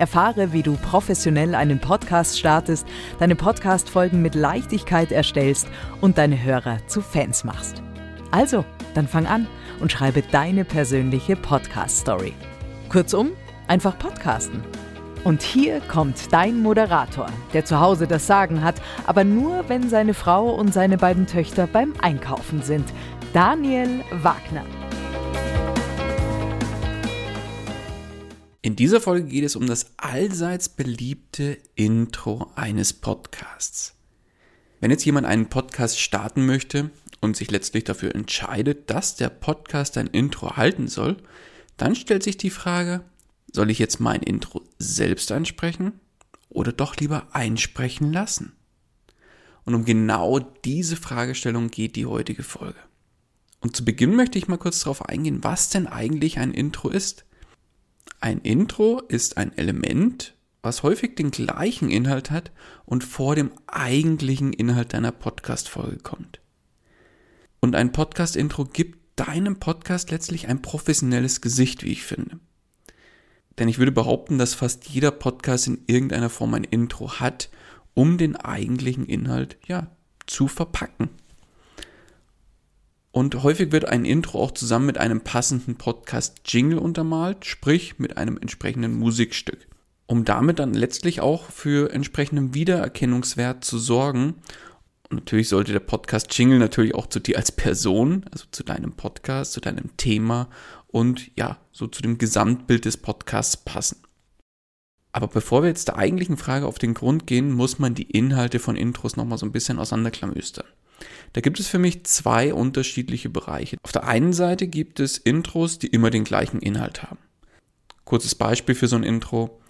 Erfahre, wie du professionell einen Podcast startest, deine Podcast-Folgen mit Leichtigkeit erstellst und deine Hörer zu Fans machst. Also, dann fang an und schreibe deine persönliche Podcast-Story. Kurzum, einfach podcasten. Und hier kommt dein Moderator, der zu Hause das Sagen hat, aber nur, wenn seine Frau und seine beiden Töchter beim Einkaufen sind. Daniel Wagner. In dieser Folge geht es um das allseits beliebte Intro eines Podcasts. Wenn jetzt jemand einen Podcast starten möchte und sich letztlich dafür entscheidet, dass der Podcast ein Intro halten soll, dann stellt sich die Frage, soll ich jetzt mein Intro selbst einsprechen oder doch lieber einsprechen lassen? Und um genau diese Fragestellung geht die heutige Folge. Und zu Beginn möchte ich mal kurz darauf eingehen, was denn eigentlich ein Intro ist. Ein Intro ist ein Element, was häufig den gleichen Inhalt hat und vor dem eigentlichen Inhalt deiner Podcast-Folge kommt. Und ein Podcast-Intro gibt deinem Podcast letztlich ein professionelles Gesicht, wie ich finde. Denn ich würde behaupten, dass fast jeder Podcast in irgendeiner Form ein Intro hat, um den eigentlichen Inhalt ja zu verpacken. Und häufig wird ein Intro auch zusammen mit einem passenden Podcast-Jingle untermalt, sprich mit einem entsprechenden Musikstück. Um damit dann letztlich auch für entsprechenden Wiedererkennungswert zu sorgen. Und natürlich sollte der Podcast-Jingle natürlich auch zu dir als Person, also zu deinem Podcast, zu deinem Thema und ja, so zu dem Gesamtbild des Podcasts passen. Aber bevor wir jetzt der eigentlichen Frage auf den Grund gehen, muss man die Inhalte von Intros nochmal so ein bisschen auseinanderklamüstern. Da gibt es für mich zwei unterschiedliche Bereiche. Auf der einen Seite gibt es Intros, die immer den gleichen Inhalt haben. Kurzes Beispiel für so ein Intro.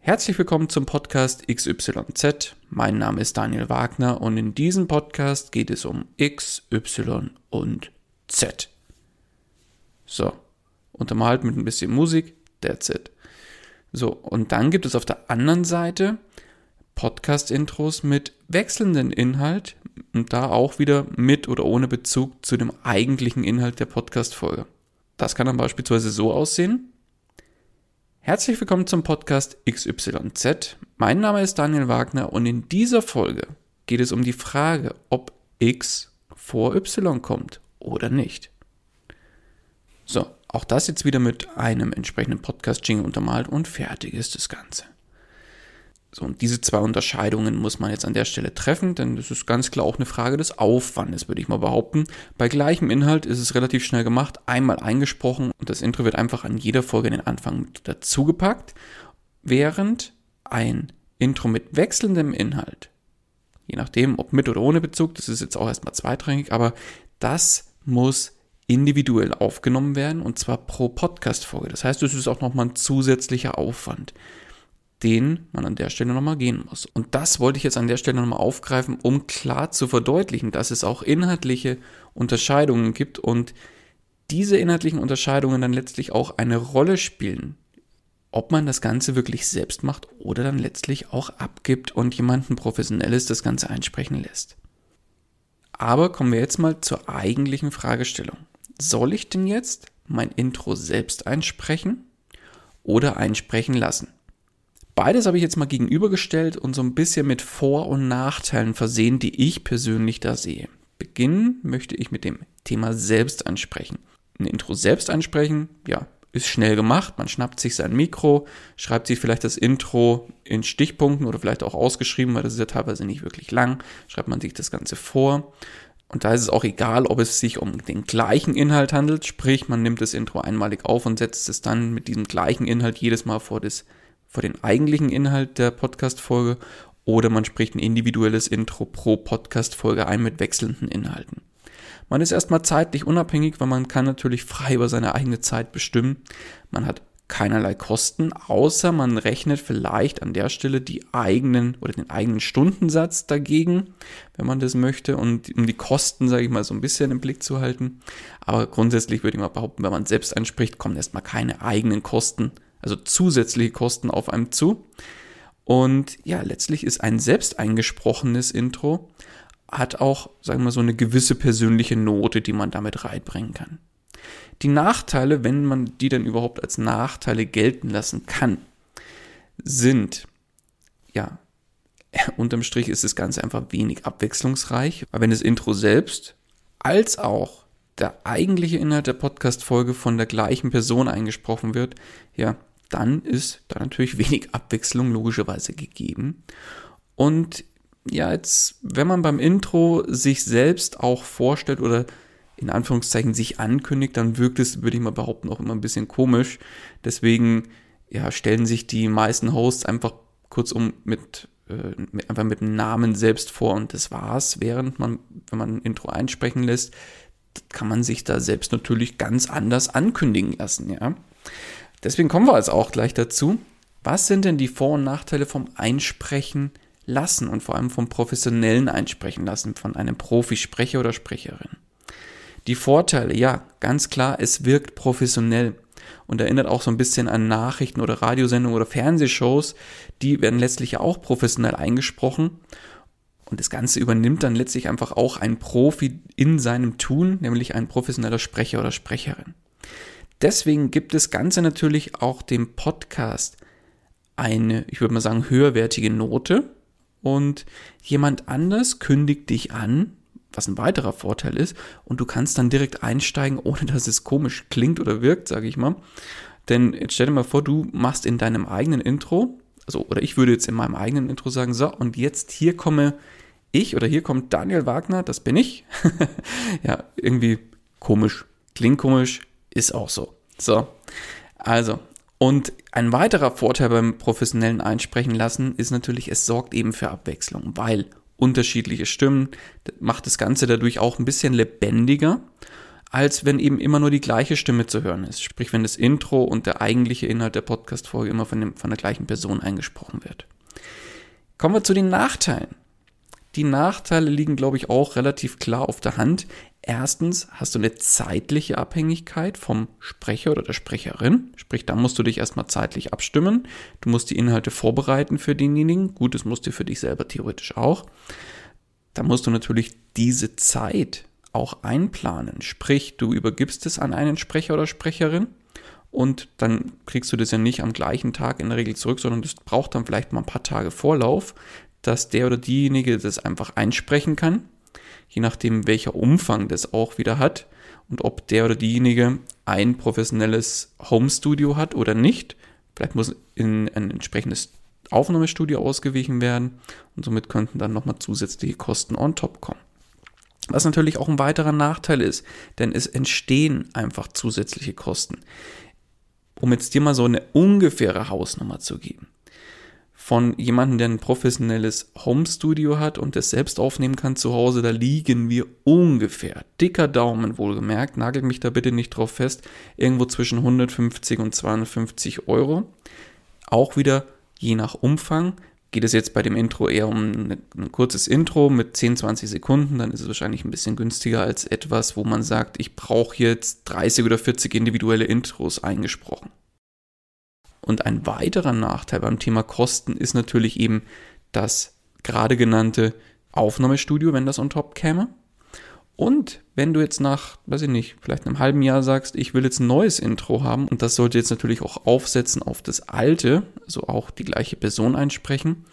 Herzlich willkommen zum Podcast XYZ. Mein Name ist Daniel Wagner und in diesem Podcast geht es um X, Y und Z. So, untermalt mit ein bisschen Musik, that's it. So, und dann gibt es auf der anderen Seite Podcast-Intros mit wechselndem Inhalt und da auch wieder mit oder ohne Bezug zu dem eigentlichen Inhalt der Podcast-Folge. Das kann dann beispielsweise so aussehen. Herzlich willkommen zum Podcast XYZ. Mein Name ist Daniel Wagner und in dieser Folge geht es um die Frage, ob X vor Y kommt oder nicht. So, auch das jetzt wieder mit einem entsprechenden Podcast-Jingle untermalt und fertig ist das Ganze. So, und diese zwei Unterscheidungen muss man jetzt an der Stelle treffen, denn das ist ganz klar auch eine Frage des Aufwandes, würde ich mal behaupten. Bei gleichem Inhalt ist es relativ schnell gemacht, einmal eingesprochen und das Intro wird einfach an jeder Folge in den Anfang mit dazugepackt, während ein Intro mit wechselndem Inhalt, je nachdem, ob mit oder ohne Bezug, das ist jetzt auch erstmal zweitrangig, aber das muss individuell aufgenommen werden und zwar pro Podcast-Folge. Das heißt, es ist auch nochmal ein zusätzlicher Aufwand den man an der Stelle nochmal gehen muss. Und das wollte ich jetzt an der Stelle nochmal aufgreifen, um klar zu verdeutlichen, dass es auch inhaltliche Unterscheidungen gibt und diese inhaltlichen Unterscheidungen dann letztlich auch eine Rolle spielen, ob man das Ganze wirklich selbst macht oder dann letztlich auch abgibt und jemanden Professionelles das Ganze einsprechen lässt. Aber kommen wir jetzt mal zur eigentlichen Fragestellung. soll ich denn jetzt mein Intro selbst einsprechen oder einsprechen lassen? Beides habe ich jetzt mal gegenübergestellt und so ein bisschen mit Vor- und Nachteilen versehen, die ich persönlich da sehe. Beginnen möchte ich mit dem Thema selbst ansprechen. Ein Intro selbst ansprechen, ja, ist schnell gemacht. Man schnappt sich sein Mikro, schreibt sich vielleicht das Intro in Stichpunkten oder vielleicht auch ausgeschrieben, weil das ist ja teilweise nicht wirklich lang. Schreibt man sich das Ganze vor. Und da ist es auch egal, ob es sich um den gleichen Inhalt handelt, sprich, man nimmt das Intro einmalig auf und setzt es dann mit diesem gleichen Inhalt jedes Mal vor, das, vor den eigentlichen Inhalt der Podcast-Folge oder man spricht ein individuelles Intro pro Podcast-Folge ein mit wechselnden Inhalten. Man ist erstmal zeitlich unabhängig, weil man kann natürlich frei über seine eigene Zeit bestimmen. Man hat keinerlei Kosten, außer man rechnet vielleicht an der Stelle die eigenen oder den eigenen Stundensatz dagegen, wenn man das möchte, und um die Kosten, sage ich mal, so ein bisschen im Blick zu halten. Aber grundsätzlich würde ich mal behaupten, wenn man selbst anspricht, kommen erstmal keine eigenen Kosten, also zusätzliche Kosten auf einem zu. Und ja, letztlich ist ein selbst eingesprochenes Intro hat auch, sagen wir so, eine gewisse persönliche Note, die man damit reinbringen kann. Die Nachteile, wenn man die dann überhaupt als Nachteile gelten lassen kann, sind, ja, unterm Strich ist das Ganze einfach wenig abwechslungsreich, weil wenn das Intro selbst als auch der eigentliche Inhalt der Podcast-Folge von der gleichen Person eingesprochen wird, ja, dann ist da natürlich wenig Abwechslung logischerweise gegeben. Und ja, jetzt, wenn man beim Intro sich selbst auch vorstellt oder in Anführungszeichen sich ankündigt, dann wirkt es, würde ich mal behaupten, auch immer ein bisschen komisch. Deswegen, ja, stellen sich die meisten Hosts einfach kurzum mit, äh, mit, einfach mit dem Namen selbst vor und das war's. Während man, wenn man ein Intro einsprechen lässt, kann man sich da selbst natürlich ganz anders ankündigen lassen, ja. Deswegen kommen wir jetzt auch gleich dazu. Was sind denn die Vor- und Nachteile vom Einsprechen lassen und vor allem vom professionellen Einsprechen lassen, von einem Profisprecher oder Sprecherin. Die Vorteile, ja, ganz klar, es wirkt professionell und erinnert auch so ein bisschen an Nachrichten oder Radiosendungen oder Fernsehshows, die werden letztlich auch professionell eingesprochen und das Ganze übernimmt dann letztlich einfach auch ein Profi in seinem Tun, nämlich ein professioneller Sprecher oder Sprecherin. Deswegen gibt das Ganze natürlich auch dem Podcast eine, ich würde mal sagen, höherwertige Note, und jemand anders kündigt dich an, was ein weiterer Vorteil ist, und du kannst dann direkt einsteigen, ohne dass es komisch klingt oder wirkt, sage ich mal. Denn jetzt stell dir mal vor, du machst in deinem eigenen Intro, also oder ich würde jetzt in meinem eigenen Intro sagen, so, und jetzt hier komme ich oder hier kommt Daniel Wagner, das bin ich. ja, irgendwie komisch, klingt komisch, ist auch so. So, also und ein weiterer Vorteil beim professionellen Einsprechen lassen ist natürlich, es sorgt eben für Abwechslung, weil unterschiedliche Stimmen macht das Ganze dadurch auch ein bisschen lebendiger, als wenn eben immer nur die gleiche Stimme zu hören ist. Sprich, wenn das Intro und der eigentliche Inhalt der Podcast-Folge immer von, dem, von der gleichen Person eingesprochen wird. Kommen wir zu den Nachteilen. Die Nachteile liegen, glaube ich, auch relativ klar auf der Hand. Erstens hast du eine zeitliche Abhängigkeit vom Sprecher oder der Sprecherin. Sprich, da musst du dich erstmal zeitlich abstimmen. Du musst die Inhalte vorbereiten für denjenigen. Gut, das musst du für dich selber theoretisch auch. Da musst du natürlich diese Zeit auch einplanen. Sprich, du übergibst es an einen Sprecher oder Sprecherin und dann kriegst du das ja nicht am gleichen Tag in der Regel zurück, sondern das braucht dann vielleicht mal ein paar Tage Vorlauf, dass der oder diejenige das einfach einsprechen kann je nachdem welcher Umfang das auch wieder hat und ob der oder diejenige ein professionelles Home-Studio hat oder nicht. Vielleicht muss in ein entsprechendes Aufnahmestudio ausgewichen werden und somit könnten dann nochmal zusätzliche Kosten on top kommen. Was natürlich auch ein weiterer Nachteil ist, denn es entstehen einfach zusätzliche Kosten. Um jetzt dir mal so eine ungefähre Hausnummer zu geben von jemandem, der ein professionelles Home-Studio hat und das selbst aufnehmen kann zu Hause, da liegen wir ungefähr, dicker Daumen wohlgemerkt, nagelt mich da bitte nicht drauf fest, irgendwo zwischen 150 und 250 Euro. Auch wieder je nach Umfang. Geht es jetzt bei dem Intro eher um ein kurzes Intro mit 10, 20 Sekunden, dann ist es wahrscheinlich ein bisschen günstiger als etwas, wo man sagt, ich brauche jetzt 30 oder 40 individuelle Intros eingesprochen. Und ein weiterer Nachteil beim Thema Kosten ist natürlich eben das gerade genannte Aufnahmestudio, wenn das on top käme. Und wenn du jetzt nach, weiß ich nicht, vielleicht einem halben Jahr sagst, ich will jetzt ein neues Intro haben und das sollte jetzt natürlich auch aufsetzen auf das alte, also auch die gleiche Person einsprechen.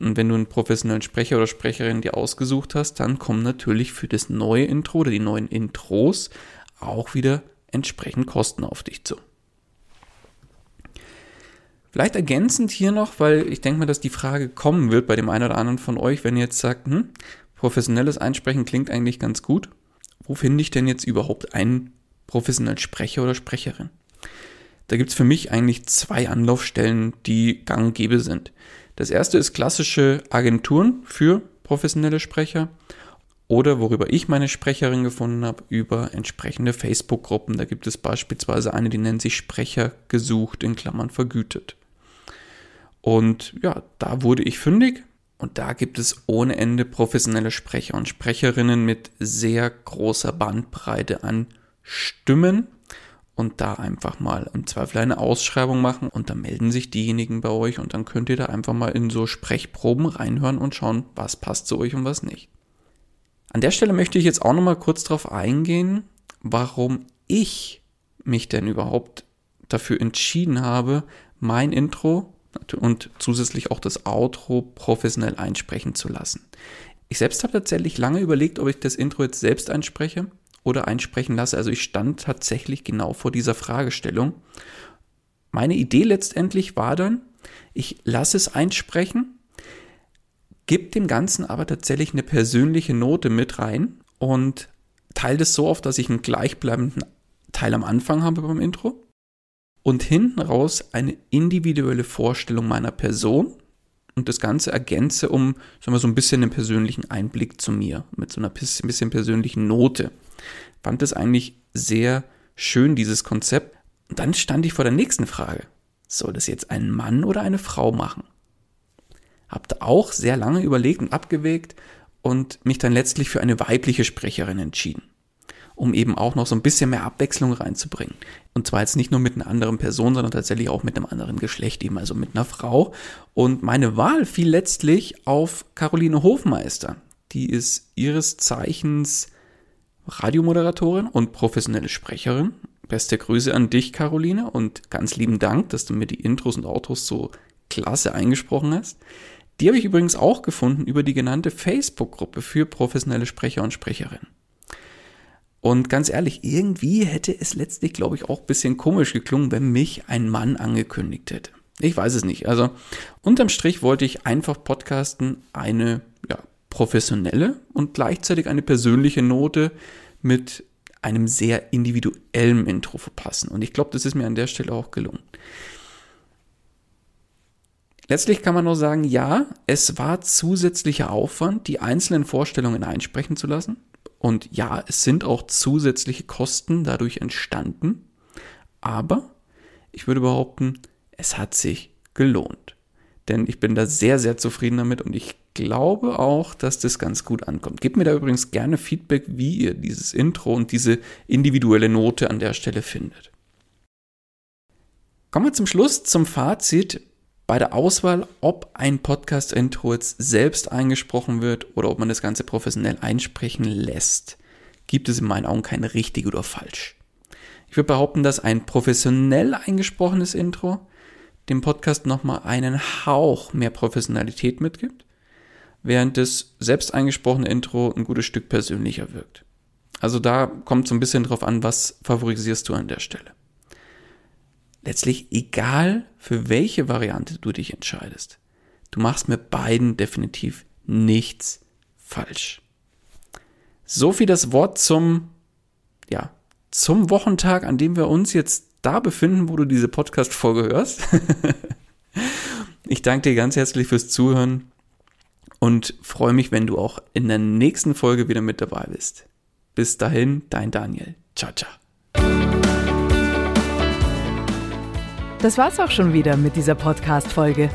Und wenn du einen professionellen Sprecher oder Sprecherin dir ausgesucht hast, dann kommen natürlich für das neue Intro oder die neuen Intros auch wieder entsprechend Kosten auf dich zu. Vielleicht ergänzend hier noch, weil ich denke mal, dass die Frage kommen wird bei dem einen oder anderen von euch, wenn ihr jetzt sagt, hm, professionelles Einsprechen klingt eigentlich ganz gut. Wo finde ich denn jetzt überhaupt einen professionellen Sprecher oder Sprecherin? Da gibt es für mich eigentlich zwei Anlaufstellen, die gang und gäbe sind. Das erste ist klassische Agenturen für professionelle Sprecher oder worüber ich meine Sprecherin gefunden habe, über entsprechende Facebook-Gruppen. Da gibt es beispielsweise eine, die nennt sich Sprecher gesucht, in Klammern vergütet. Und ja, da wurde ich fündig. Und da gibt es ohne Ende professionelle Sprecher und Sprecherinnen mit sehr großer Bandbreite an Stimmen. Und da einfach mal im Zweifel eine Ausschreibung machen. Und dann melden sich diejenigen bei euch. Und dann könnt ihr da einfach mal in so Sprechproben reinhören und schauen, was passt zu euch und was nicht. An der Stelle möchte ich jetzt auch noch mal kurz darauf eingehen, warum ich mich denn überhaupt dafür entschieden habe, mein Intro und zusätzlich auch das Outro professionell einsprechen zu lassen. Ich selbst habe tatsächlich lange überlegt, ob ich das Intro jetzt selbst einspreche oder einsprechen lasse. Also ich stand tatsächlich genau vor dieser Fragestellung. Meine Idee letztendlich war dann, ich lasse es einsprechen, gebe dem Ganzen aber tatsächlich eine persönliche Note mit rein und teile das so auf, dass ich einen gleichbleibenden Teil am Anfang habe beim Intro und hinten raus eine individuelle Vorstellung meiner Person und das Ganze ergänze um sagen wir, so ein bisschen einen persönlichen Einblick zu mir, mit so einer bisschen persönlichen Note. Fand das eigentlich sehr schön, dieses Konzept. Und dann stand ich vor der nächsten Frage. Soll das jetzt ein Mann oder eine Frau machen? Habt auch sehr lange überlegt und abgewägt und mich dann letztlich für eine weibliche Sprecherin entschieden um eben auch noch so ein bisschen mehr Abwechslung reinzubringen. Und zwar jetzt nicht nur mit einer anderen Person, sondern tatsächlich auch mit einem anderen Geschlecht, eben also mit einer Frau. Und meine Wahl fiel letztlich auf Caroline Hofmeister. Die ist ihres Zeichens Radiomoderatorin und professionelle Sprecherin. Beste Grüße an dich, Caroline, und ganz lieben Dank, dass du mir die Intros und Outros so klasse eingesprochen hast. Die habe ich übrigens auch gefunden über die genannte Facebook-Gruppe für professionelle Sprecher und Sprecherinnen. Und ganz ehrlich, irgendwie hätte es letztlich, glaube ich, auch ein bisschen komisch geklungen, wenn mich ein Mann angekündigt hätte. Ich weiß es nicht. Also unterm Strich wollte ich einfach podcasten eine ja, professionelle und gleichzeitig eine persönliche Note mit einem sehr individuellen Intro verpassen. Und ich glaube, das ist mir an der Stelle auch gelungen. Letztlich kann man nur sagen, ja, es war zusätzlicher Aufwand, die einzelnen Vorstellungen einsprechen zu lassen. Und ja, es sind auch zusätzliche Kosten dadurch entstanden, aber ich würde behaupten, es hat sich gelohnt. Denn ich bin da sehr, sehr zufrieden damit und ich glaube auch, dass das ganz gut ankommt. Gebt mir da übrigens gerne Feedback, wie ihr dieses Intro und diese individuelle Note an der Stelle findet. Kommen wir zum Schluss zum Fazit bei der Auswahl, ob ein Podcast-Intro jetzt selbst eingesprochen wird oder ob man das Ganze professionell einsprechen lässt, gibt es in meinen Augen kein richtig oder falsch. Ich würde behaupten, dass ein professionell eingesprochenes Intro dem Podcast nochmal einen Hauch mehr Professionalität mitgibt, während das selbst eingesprochene Intro ein gutes Stück persönlicher wirkt. Also da kommt so ein bisschen drauf an, was favorisierst du an der Stelle letztlich egal, für welche Variante du dich entscheidest. Du machst mit beiden definitiv nichts falsch. So viel das Wort zum, ja, zum Wochentag, an dem wir uns jetzt da befinden, wo du diese Podcast-Folge hörst. ich danke dir ganz herzlich fürs Zuhören und freue mich, wenn du auch in der nächsten Folge wieder mit dabei bist. Bis dahin, dein Daniel. Ciao, ciao. Das war's auch schon wieder mit dieser Podcast-Folge.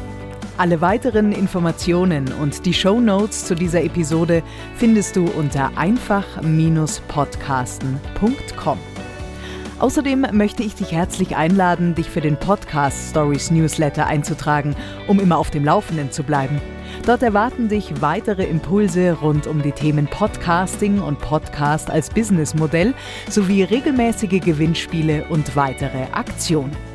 Alle weiteren Informationen und die Show Notes zu dieser Episode findest du unter einfach-podcasten.com. Außerdem möchte ich dich herzlich einladen, dich für den Podcast Stories Newsletter einzutragen, um immer auf dem Laufenden zu bleiben. Dort erwarten dich weitere Impulse rund um die Themen Podcasting und Podcast als Businessmodell sowie regelmäßige Gewinnspiele und weitere Aktionen.